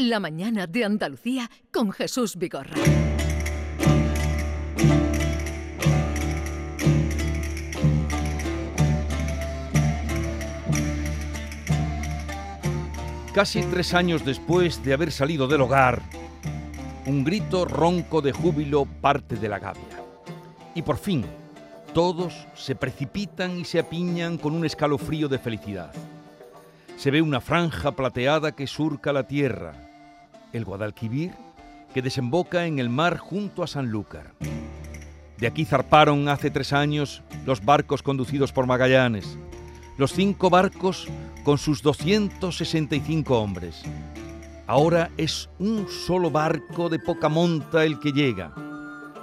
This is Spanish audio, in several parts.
La mañana de Andalucía con Jesús Vigorra. Casi tres años después de haber salido del hogar, un grito ronco de júbilo parte de la gavia. Y por fin, todos se precipitan y se apiñan con un escalofrío de felicidad. Se ve una franja plateada que surca la tierra, el Guadalquivir, que desemboca en el mar junto a Sanlúcar. De aquí zarparon hace tres años los barcos conducidos por Magallanes, los cinco barcos con sus 265 hombres. Ahora es un solo barco de poca monta el que llega.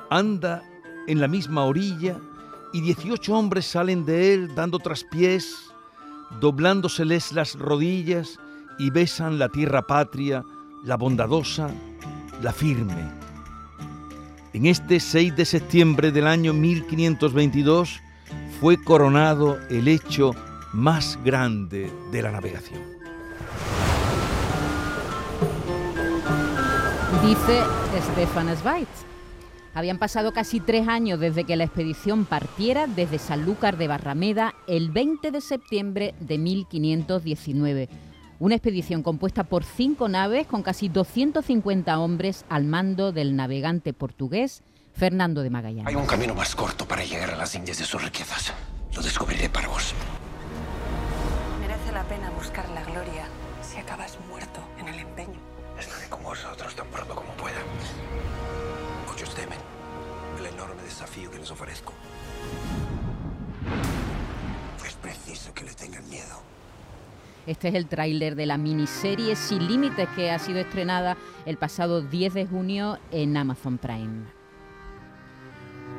Anda en la misma orilla y 18 hombres salen de él dando traspiés, doblándoseles las rodillas y besan la tierra patria, la bondadosa, la firme. En este 6 de septiembre del año 1522 fue coronado el hecho más grande de la navegación. Dice Stefan Zweig. Habían pasado casi tres años desde que la expedición partiera desde Sanlúcar de Barrameda el 20 de septiembre de 1519. Una expedición compuesta por cinco naves con casi 250 hombres al mando del navegante portugués Fernando de Magallanes. Hay un camino más corto para llegar a las Indias de sus riquezas. Lo descubriré para vos. Merece la pena buscar la gloria si acabas muerto en el empeño. Estaré con vosotros tan pronto como pueda. Muchos temen el enorme desafío que les ofrezco. Es preciso que le tengan miedo. Este es el tráiler de la miniserie Sin Límites que ha sido estrenada el pasado 10 de junio en Amazon Prime.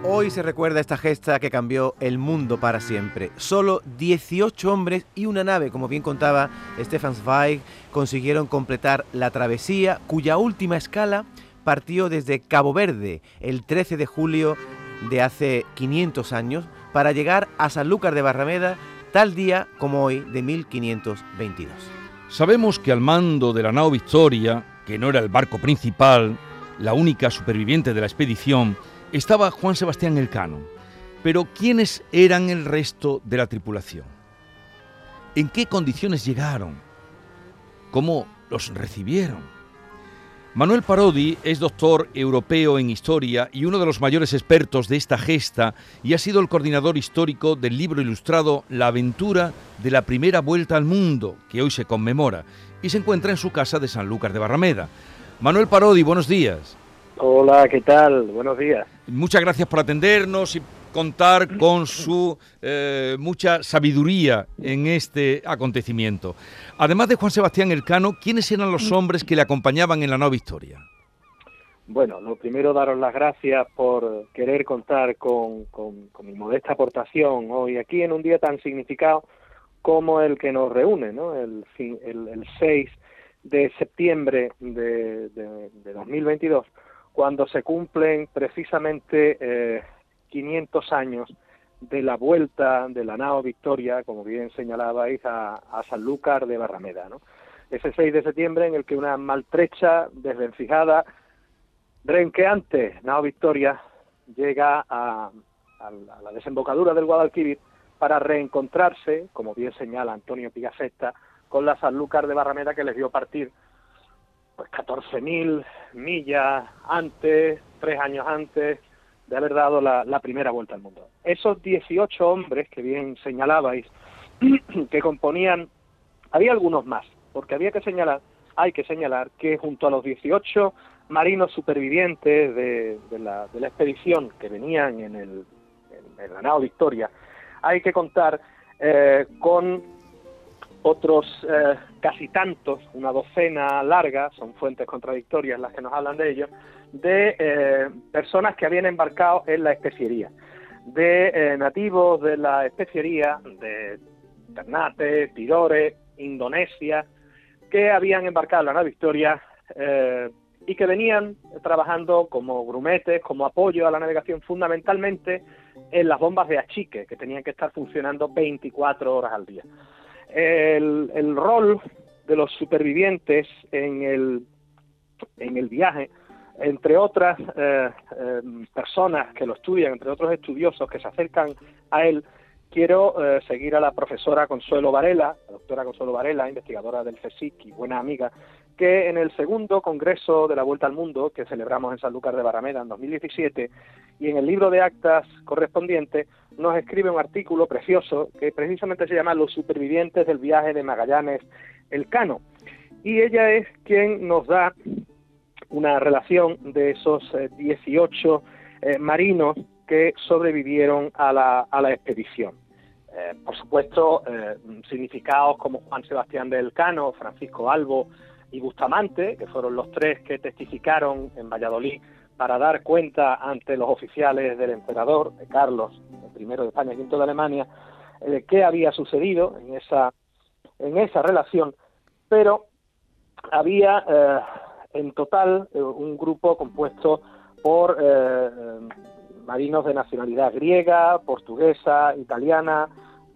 Hoy se recuerda esta gesta que cambió el mundo para siempre. Solo 18 hombres y una nave, como bien contaba Stefan Zweig, consiguieron completar la travesía, cuya última escala partió desde Cabo Verde el 13 de julio de hace 500 años para llegar a Sanlúcar de Barrameda tal día como hoy de 1522. Sabemos que al mando de la nao Victoria, que no era el barco principal, la única superviviente de la expedición, estaba Juan Sebastián Elcano. Pero ¿quiénes eran el resto de la tripulación? ¿En qué condiciones llegaron? ¿Cómo los recibieron? Manuel Parodi es doctor europeo en historia y uno de los mayores expertos de esta gesta y ha sido el coordinador histórico del libro ilustrado La aventura de la primera vuelta al mundo, que hoy se conmemora, y se encuentra en su casa de Sanlúcar de Barrameda. Manuel Parodi, buenos días. Hola, ¿qué tal? Buenos días. Muchas gracias por atendernos y contar con su eh, mucha sabiduría en este acontecimiento. Además de Juan Sebastián Elcano, ¿quiénes eran los hombres que le acompañaban en la nueva historia? Bueno, lo primero daros las gracias por querer contar con, mi modesta aportación hoy aquí en un día tan significado como el que nos reúne, ¿no? El, el, el 6 de septiembre de, de, de 2022 cuando se cumplen precisamente eh, 500 años de la vuelta de la nao Victoria, como bien señalabais, a, Sanlúcar de Barrameda. ¿no? Ese 6 de septiembre en el que una maltrecha, desvencijada, renqueante nao Victoria llega a, la, desembocadura del Guadalquivir para reencontrarse, como bien señala Antonio Pigafetta, con la Sanlúcar de Barrameda que les dio partir pues 14.000 millas antes, tres años antes de haber dado la, primera vuelta al mundo. Esos 18 hombres que bien señalabais, que componían, había algunos más, porque había que señalar, hay que señalar que junto a los 18 marinos supervivientes de, la, expedición que venían en, el, en, en Victoria, hay que contar eh, con otros eh, casi tantos, una docena larga, son fuentes contradictorias las que nos hablan de ello, de eh, personas que habían embarcado en la especiería, de eh, nativos de la especiería, de Ternate, Tidore, Indonesia, que habían embarcado en la nave Victoria y que venían trabajando como grumetes, como apoyo a la navegación, fundamentalmente en las bombas de achique, que tenían que estar funcionando 24 horas al día. El, el rol de los supervivientes en el en el viaje, entre otras eh, eh, personas que lo estudian, entre otros estudiosos que se acercan a él, quiero eh, seguir a la profesora Consuelo Varela, la doctora Consuelo Varela, investigadora del CSIC y buena amiga, que en el segundo Congreso de la Vuelta al Mundo, que celebramos en Sanlúcar de Barrameda en 2017, y en el libro de actas correspondiente, nos escribe un artículo precioso que precisamente se llama Los supervivientes del viaje de Magallanes el Cano. Y ella es quien nos da una relación de esos 18 eh, eh, marinos que sobrevivieron a la, a la expedición. Eh, por supuesto, significados como Juan Sebastián del Cano, Francisco Albo y Bustamante, que fueron los tres que testificaron en Valladolid para dar cuenta ante los oficiales del emperador, Carlos, primero de España y quinto de Alemania, de qué había sucedido en esa, en esa relación, pero había en total eh, un grupo compuesto por eh, marinos de nacionalidad griega, portuguesa, italiana,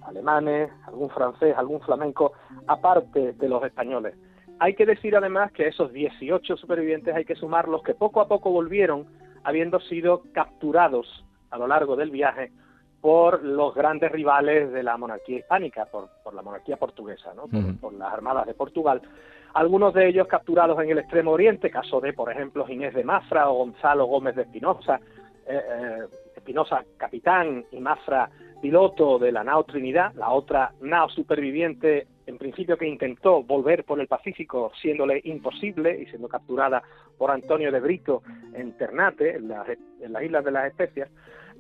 alemanes, algún francés, algún flamenco, aparte de los españoles. Hay que decir además que esos 18 supervivientes hay que sumar los que poco a poco volvieron habiendo sido capturados a lo largo del viaje por los grandes rivales de la monarquía hispánica, por, la monarquía portuguesa, ¿no? por, las armadas de Portugal, algunos de ellos capturados en el Extremo Oriente, caso de, por ejemplo, Inés de Mafra o Gonzalo Gómez de Espinosa, eh, eh, Espinosa capitán y Mafra piloto de la nao Trinidad, la otra nao superviviente en principio que intentó volver por el Pacífico siéndole imposible y siendo capturada por Antonio de Brito en Ternate, en las Islas de las Especias,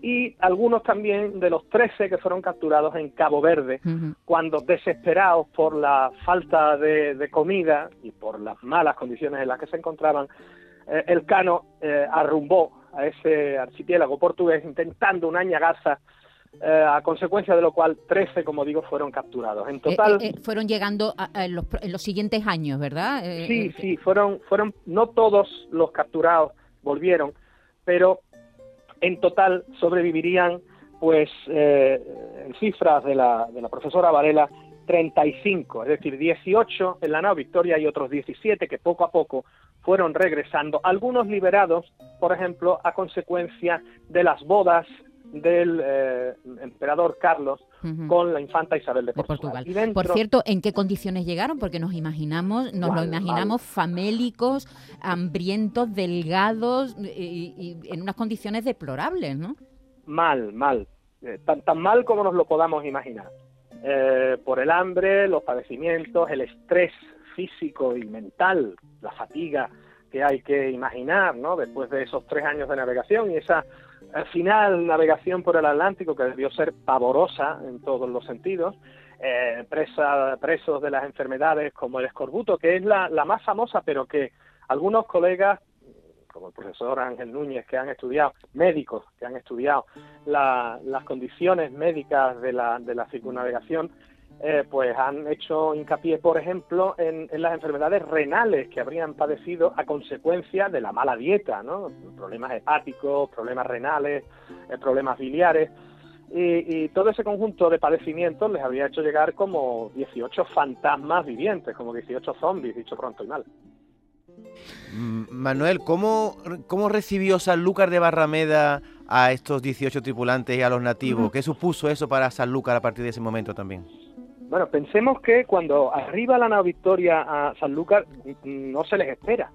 y algunos también de los 13 que fueron capturados en Cabo Verde, cuando desesperados por la falta de, comida y por las malas condiciones en las que se encontraban, eh, el Cano eh, arrumbó a ese archipiélago portugués intentando una añagaza eh, a consecuencia de lo cual 13, como digo, fueron capturados. En total... fueron llegando en, los, en, los, siguientes años, ¿verdad? sí, sí, fueron, fueron, no todos los capturados volvieron, pero en total sobrevivirían, pues, eh, en cifras de la, de la profesora Varela, 35, es decir, 18 en la nao Victoria y otros 17 que poco a poco fueron regresando, algunos liberados, por ejemplo, a consecuencia de las bodas del eh, emperador Carlos con la infanta Isabel de Portugal. Por cierto, ¿en qué condiciones llegaron? Porque nos imaginamos, nos lo imaginamos famélicos, hambrientos, delgados y, en unas condiciones deplorables, ¿no? Mal, mal, eh, tan, tan mal como nos lo podamos imaginar. Eh, por el hambre, los padecimientos, el estrés físico y mental, la fatiga que hay que imaginar, ¿no? Después de esos tres años de navegación y esa al final navegación por el Atlántico que debió ser pavorosa en todos los sentidos, eh, presa, presos de las enfermedades como el escorbuto, que es la, más famosa, pero que algunos colegas, como el profesor Ángel Núñez, que han estudiado, médicos que han estudiado las condiciones médicas de la, de la circunnavegación, eh, pues han hecho hincapié, por ejemplo, en, las enfermedades renales que habrían padecido a consecuencia de la mala dieta, ¿no? Problemas hepáticos, problemas renales, eh, problemas biliares. Y, todo ese conjunto de padecimientos les habría hecho llegar como 18 fantasmas vivientes, como 18 zombies, dicho pronto y mal. Mm, Manuel, ¿cómo, cómo recibió Sanlúcar de Barrameda a estos 18 tripulantes y a los nativos? ¿Qué supuso eso para Sanlúcar a partir de ese momento también? Bueno, pensemos que cuando arriba la nave Victoria a Sanlúcar no se les espera.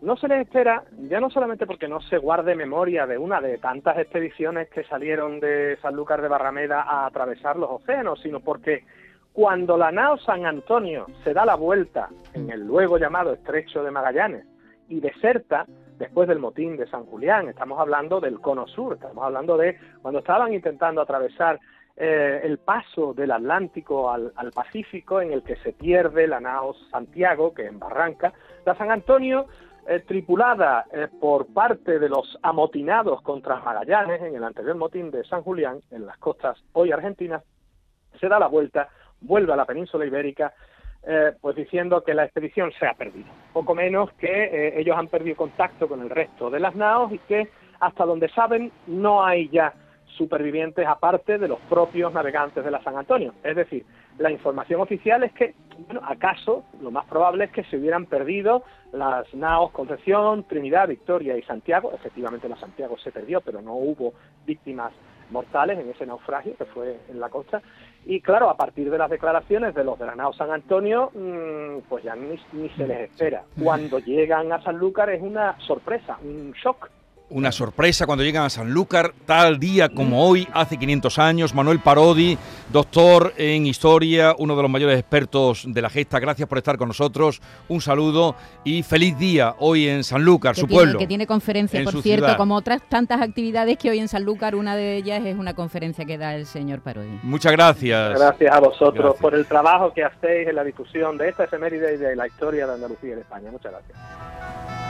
No se les espera ya no solamente porque no se guarde memoria de una de tantas expediciones que salieron de Sanlúcar de Barrameda a atravesar los océanos, sino porque cuando la nao San Antonio se da la vuelta en el luego llamado Estrecho de Magallanes y deserta después del motín de San Julián, estamos hablando del cono sur, estamos hablando de cuando estaban intentando atravesar eh, el paso del Atlántico al, Pacífico, en el que se pierde la nao Santiago, que en Barranca, la San Antonio, eh, tripulada eh, por parte de los amotinados contra Magallanes en el anterior motín de San Julián, en las costas hoy argentinas, se da la vuelta, vuelve a la península ibérica, pues diciendo que la expedición se ha perdido. Poco menos que ellos han perdido contacto con el resto de las naos y que hasta donde saben no hay ya supervivientes aparte de los propios navegantes de la San Antonio. Es decir, la información oficial es que bueno, acaso lo más probable es que se hubieran perdido las naos Concepción, Trinidad, Victoria y Santiago. Efectivamente la Santiago se perdió, pero no hubo víctimas mortales en ese naufragio que fue en la costa. Y claro, a partir de las declaraciones de los de la nao San Antonio, mm, pues ya ni, ni se les espera. Cuando llegan a Sanlúcar es una sorpresa, un shock una sorpresa cuando llegan a Sanlúcar, tal día como hoy, hace 500 años. Manuel Parodi, doctor en historia, uno de los mayores expertos de la gesta. Gracias por estar con nosotros. Un saludo y feliz día hoy en Sanlúcar, su pueblo. Que tiene conferencia, por cierto, como otras tantas actividades que hoy en Sanlúcar, una de ellas es una conferencia que da el señor Parodi. Muchas gracias. Gracias a vosotros por el trabajo que hacéis en la difusión de esta efeméride y de la historia de Andalucía en España. Muchas gracias.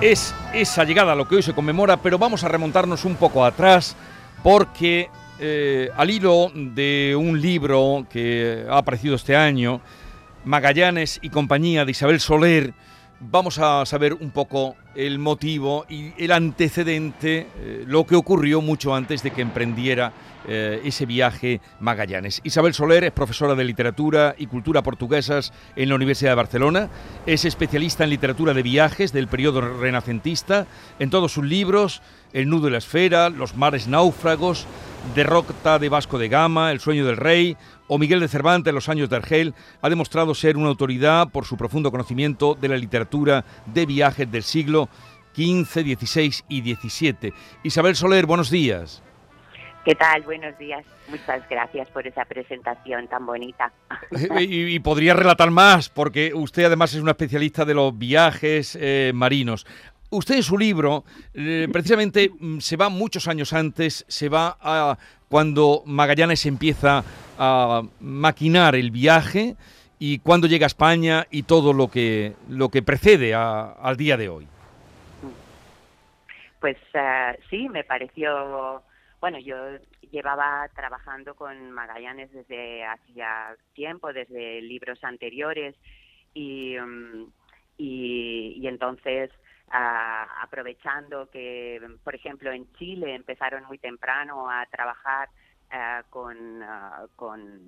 Es esa llegada a lo que hoy se conmemora, pero vamos a remontarnos un poco atrás porque eh, al hilo de un libro que ha aparecido este año, Magallanes y compañía de Isabel Soler, vamos a saber un poco el motivo y el antecedente, eh, lo que ocurrió mucho antes de que emprendiera eh, ese viaje Magallanes. Isabel Soler es profesora de literatura y cultura portuguesas en la Universidad de Barcelona, es especialista en literatura de viajes del periodo renacentista, en todos sus libros, El nudo de la esfera, Los mares náufragos, Derrota de Vasco de Gama, El sueño del rey o Miguel de Cervantes, Los años de Argel, ha demostrado ser una autoridad por su profundo conocimiento de la literatura de viajes del siglo XV, XVI y XVII. Isabel Soler, buenos días. ¿Qué tal? Buenos días. Muchas gracias por esa presentación tan bonita. Y, podría relatar más, porque usted además es una especialista de los viajes eh, marinos. Usted en su libro, eh, precisamente, mm, se va muchos años antes, se va a cuando Magallanes empieza a maquinar el viaje y cuando llega a España y todo lo que, lo que precede al día de hoy. Pues eh, sí, me pareció bueno, yo llevaba trabajando con Magallanes desde hacía tiempo, desde libros anteriores, y, mm, y, entonces aprovechando que, por ejemplo, en Chile empezaron muy temprano a trabajar con, con,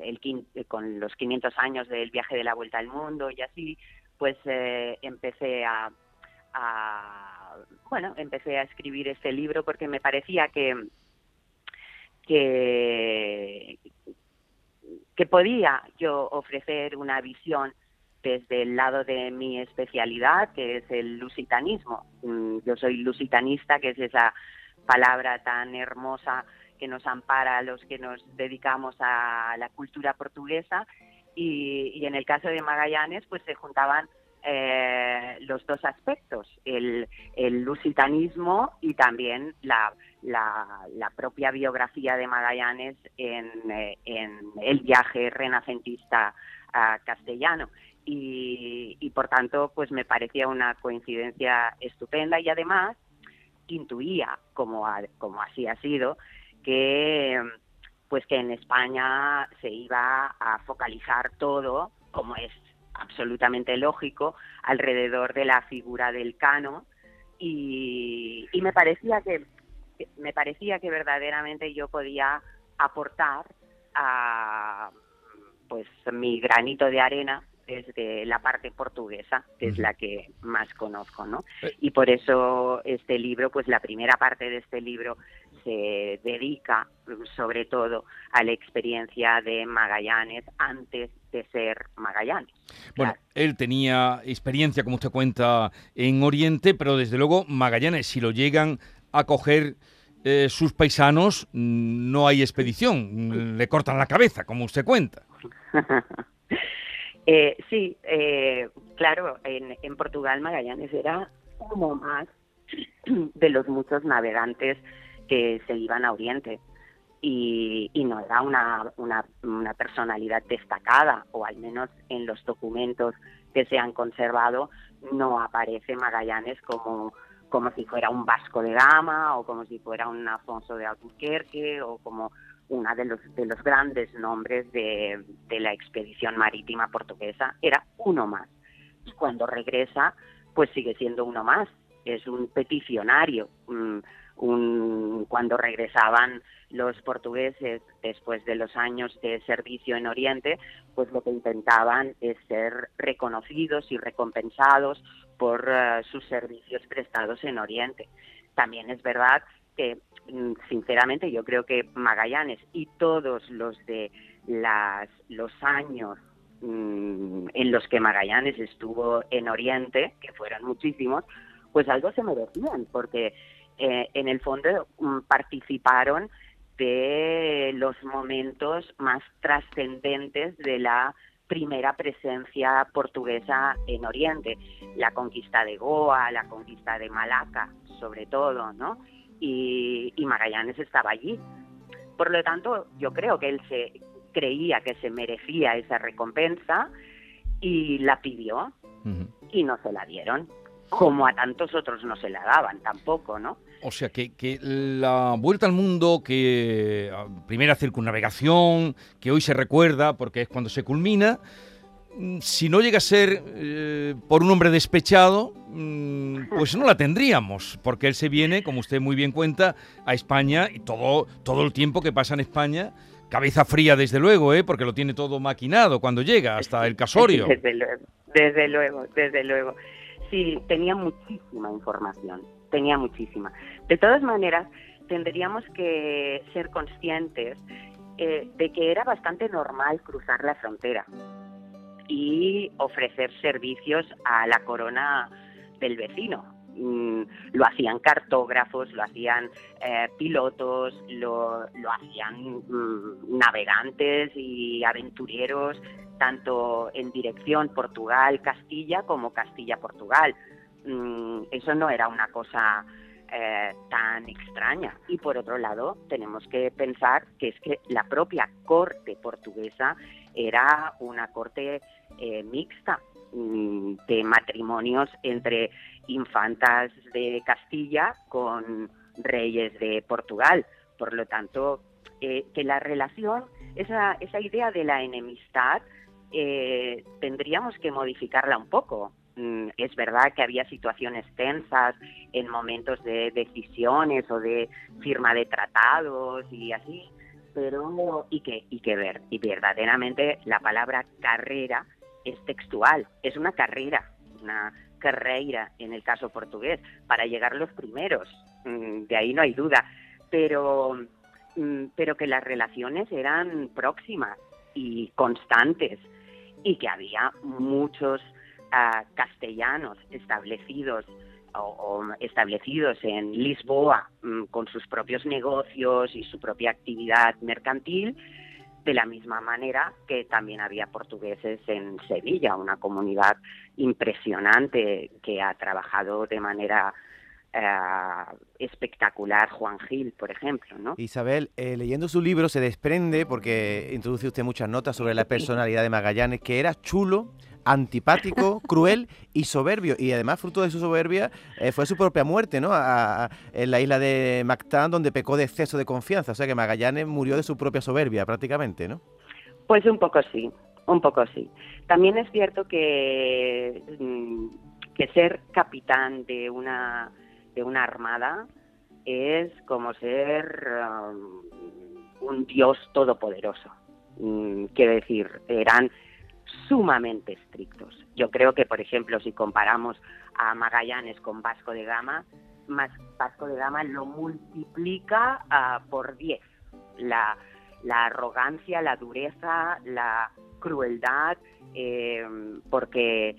el, con los 500 años del viaje de la vuelta al mundo y así, pues eh, empecé a, bueno, empecé a escribir este libro porque me parecía que, que, podía yo ofrecer una visión desde el lado de mi especialidad, que es el lusitanismo. Mm, yo soy lusitanista, que es esa palabra tan hermosa que nos ampara a los que nos dedicamos a la cultura portuguesa. Y, y en el caso de Magallanes, pues se juntaban eh, los dos aspectos, el, lusitanismo y también la, la, propia biografía de Magallanes en, eh, en el viaje renacentista castellano. Y, y, por tanto, pues me parecía una coincidencia estupenda y además intuía, como, como así ha sido, que pues que en España se iba a focalizar todo, como es absolutamente lógico alrededor de la figura del cano y, me parecía que me parecía que verdaderamente yo podía aportar a pues mi granito de arena desde la parte portuguesa, que es la que más conozco, ¿no? Eh. Y por eso este libro, pues la primera parte de este libro se dedica sobre todo a la experiencia de Magallanes antes de ser Magallanes. Bueno, él tenía experiencia, como usted cuenta, en Oriente, pero desde luego Magallanes, si lo llegan a coger eh, sus paisanos, mm, no hay expedición, le cortan la cabeza, como usted cuenta. eh, sí, eh, claro, en, en Portugal Magallanes era uno más de los muchos navegantes que se iban a Oriente. Y, no era una, una, una, personalidad destacada, o al menos en los documentos que se han conservado no aparece Magallanes como, como si fuera un Vasco de Gama o como si fuera un Afonso de Albuquerque o como uno de los, de los grandes nombres de, de la expedición marítima portuguesa. Era uno más. Y cuando regresa, pues sigue siendo uno más. Es un peticionario, cuando regresaban los portugueses después de los años de servicio en Oriente, pues lo que intentaban es ser reconocidos y recompensados por eh, sus servicios prestados en Oriente. También es verdad que, mm, sinceramente, yo creo que Magallanes y todos los de las, los años mm, en los que Magallanes estuvo en Oriente, que fueron muchísimos, pues algo se merecían, porque eh, en el fondo mm, participaron de los momentos más trascendentes de la primera presencia portuguesa en Oriente, la conquista de Goa, la conquista de Malaca, sobre todo, ¿no? Y, Magallanes estaba allí. Por lo tanto, yo creo que él se creía que se merecía esa recompensa y la pidió y no se la dieron, como a tantos otros no se la daban tampoco, ¿no? O sea, que, que, la vuelta al mundo, que ah, primera circunnavegación, que hoy se recuerda porque es cuando se culmina, mm, si no llega a ser eh, por un hombre despechado, mm, pues no la tendríamos, porque él se viene, como usted muy bien cuenta, a España y todo, todo el tiempo que pasa en España, cabeza fría desde luego, ¿eh? porque lo tiene todo maquinado cuando llega, hasta el casorio. Desde luego, desde luego, desde luego. Sí, tenía muchísima información tenía muchísima. De todas maneras, tendríamos que ser conscientes eh, de que era bastante normal cruzar la frontera y ofrecer servicios a la corona del vecino. Mm, lo hacían cartógrafos, lo hacían eh, pilotos, lo, lo hacían mm, navegantes y aventureros, tanto en dirección Portugal-Castilla como Castilla-Portugal. Mm, eso no era una cosa eh, tan extraña. Y por otro lado, tenemos que pensar que es que la propia corte portuguesa era una corte eh, mixta mm, de matrimonios entre infantas de Castilla con reyes de Portugal. Por lo tanto, eh, que la relación, esa, esa idea de la enemistad, tendríamos que modificarla un poco. Mm, es verdad que había situaciones tensas en momentos de decisiones o de firma de tratados y así, pero y que y que ver y verdaderamente la palabra carrera es textual, es una carrera, una carrera en el caso portugués para llegar los primeros, mm, de ahí no hay duda, pero mm, pero que las relaciones eran próximas y constantes y que había muchos castellanos establecidos o, establecidos en Lisboa mm, con sus propios negocios y su propia actividad mercantil, de la misma manera que también había portugueses en Sevilla, una comunidad impresionante que ha trabajado de manera eh, espectacular Juan Gil, por ejemplo. ¿no? Isabel, eh, leyendo su libro se desprende, porque introduce usted muchas notas sobre la personalidad de Magallanes, que era chulo, antipático, cruel y soberbio. Y además, fruto de su soberbia, eh, fue su propia muerte, ¿no? en la isla de Mactán, donde pecó de exceso de confianza. O sea que Magallanes murió de su propia soberbia, prácticamente, ¿no? Pues un poco sí, un poco sí. También es cierto que, mm, que ser capitán de una, de una armada es como ser um, un dios todopoderoso. Mm, quiero decir, eran sumamente estrictos. Yo creo que, por ejemplo, si comparamos a Magallanes con Vasco de Gama, más Vasco de Gama lo multiplica ah, por 10. La, arrogancia, la dureza, la crueldad, eh, porque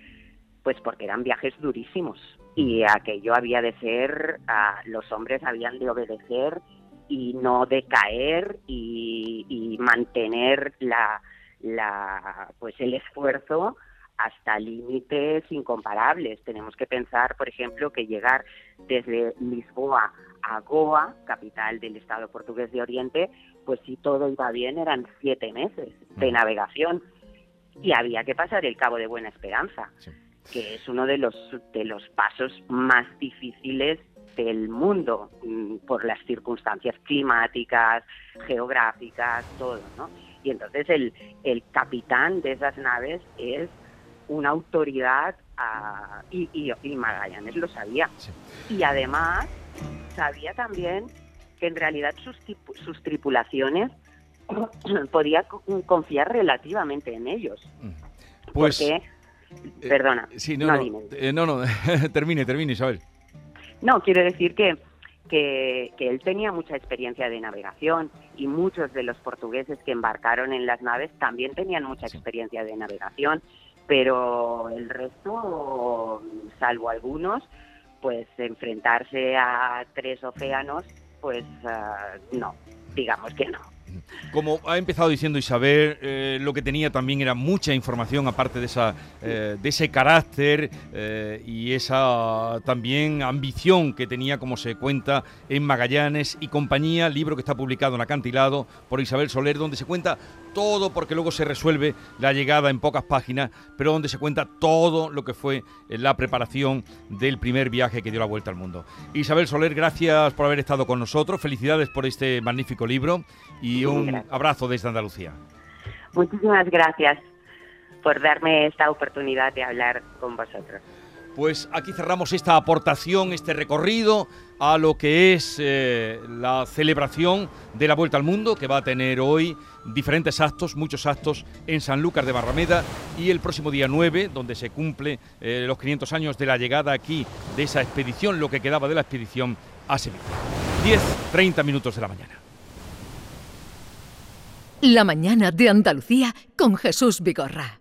pues porque eran viajes durísimos y aquello había de ser, ah, los hombres habían de obedecer y no decaer y mantener la, la, pues el esfuerzo hasta límites incomparables. Tenemos que pensar, por ejemplo, que llegar desde Lisboa a Goa, capital del Estado portugués de Oriente, pues si todo iba bien eran siete meses de mm. navegación y había que pasar el Cabo de Buena Esperanza, que es uno de los de los pasos más difíciles del mundo mm, por las circunstancias climáticas, geográficas, todo, ¿no? Y entonces el, el capitán de esas naves es una autoridad y, y, Magallanes lo sabía. Y además sabía también que en realidad sus, sus tripulaciones podía confiar relativamente en ellos. Pues, Porque, perdona, sí, no, no, no, eh, no, no, termine, termine, Isabel. No, quiero decir que, que, que él tenía mucha experiencia de navegación y muchos de los portugueses que embarcaron en las naves también tenían mucha experiencia de navegación, pero el resto, salvo algunos, pues enfrentarse a tres océanos, pues ah, no, digamos que no. Como ha empezado diciendo Isabel, eh, lo que tenía también era mucha información, aparte de, esa, eh, de ese carácter eh, y esa también ambición que tenía, como se cuenta, en Magallanes y compañía, libro que está publicado en Acantilado por Isabel Soler, donde se cuenta todo, porque luego se resuelve la llegada en pocas páginas, pero donde se cuenta todo lo que fue la preparación del primer viaje que dio la vuelta al mundo. Isabel Soler, gracias por haber estado con nosotros, felicidades por este magnífico libro y un Gracias. abrazo desde Andalucía. Muchísimas gracias por darme esta oportunidad de hablar con vosotros. Pues aquí cerramos esta aportación, este recorrido a lo que es eh, la celebración de la Vuelta al Mundo, que va a tener hoy diferentes actos, muchos actos en Sanlúcar de Barrameda y el próximo día 9, donde se cumple eh, los 500 años de la llegada aquí de esa expedición, lo que quedaba de la expedición a Sevilla. 10, 30 minutos de la mañana. La mañana de Andalucía con Jesús Vigorra.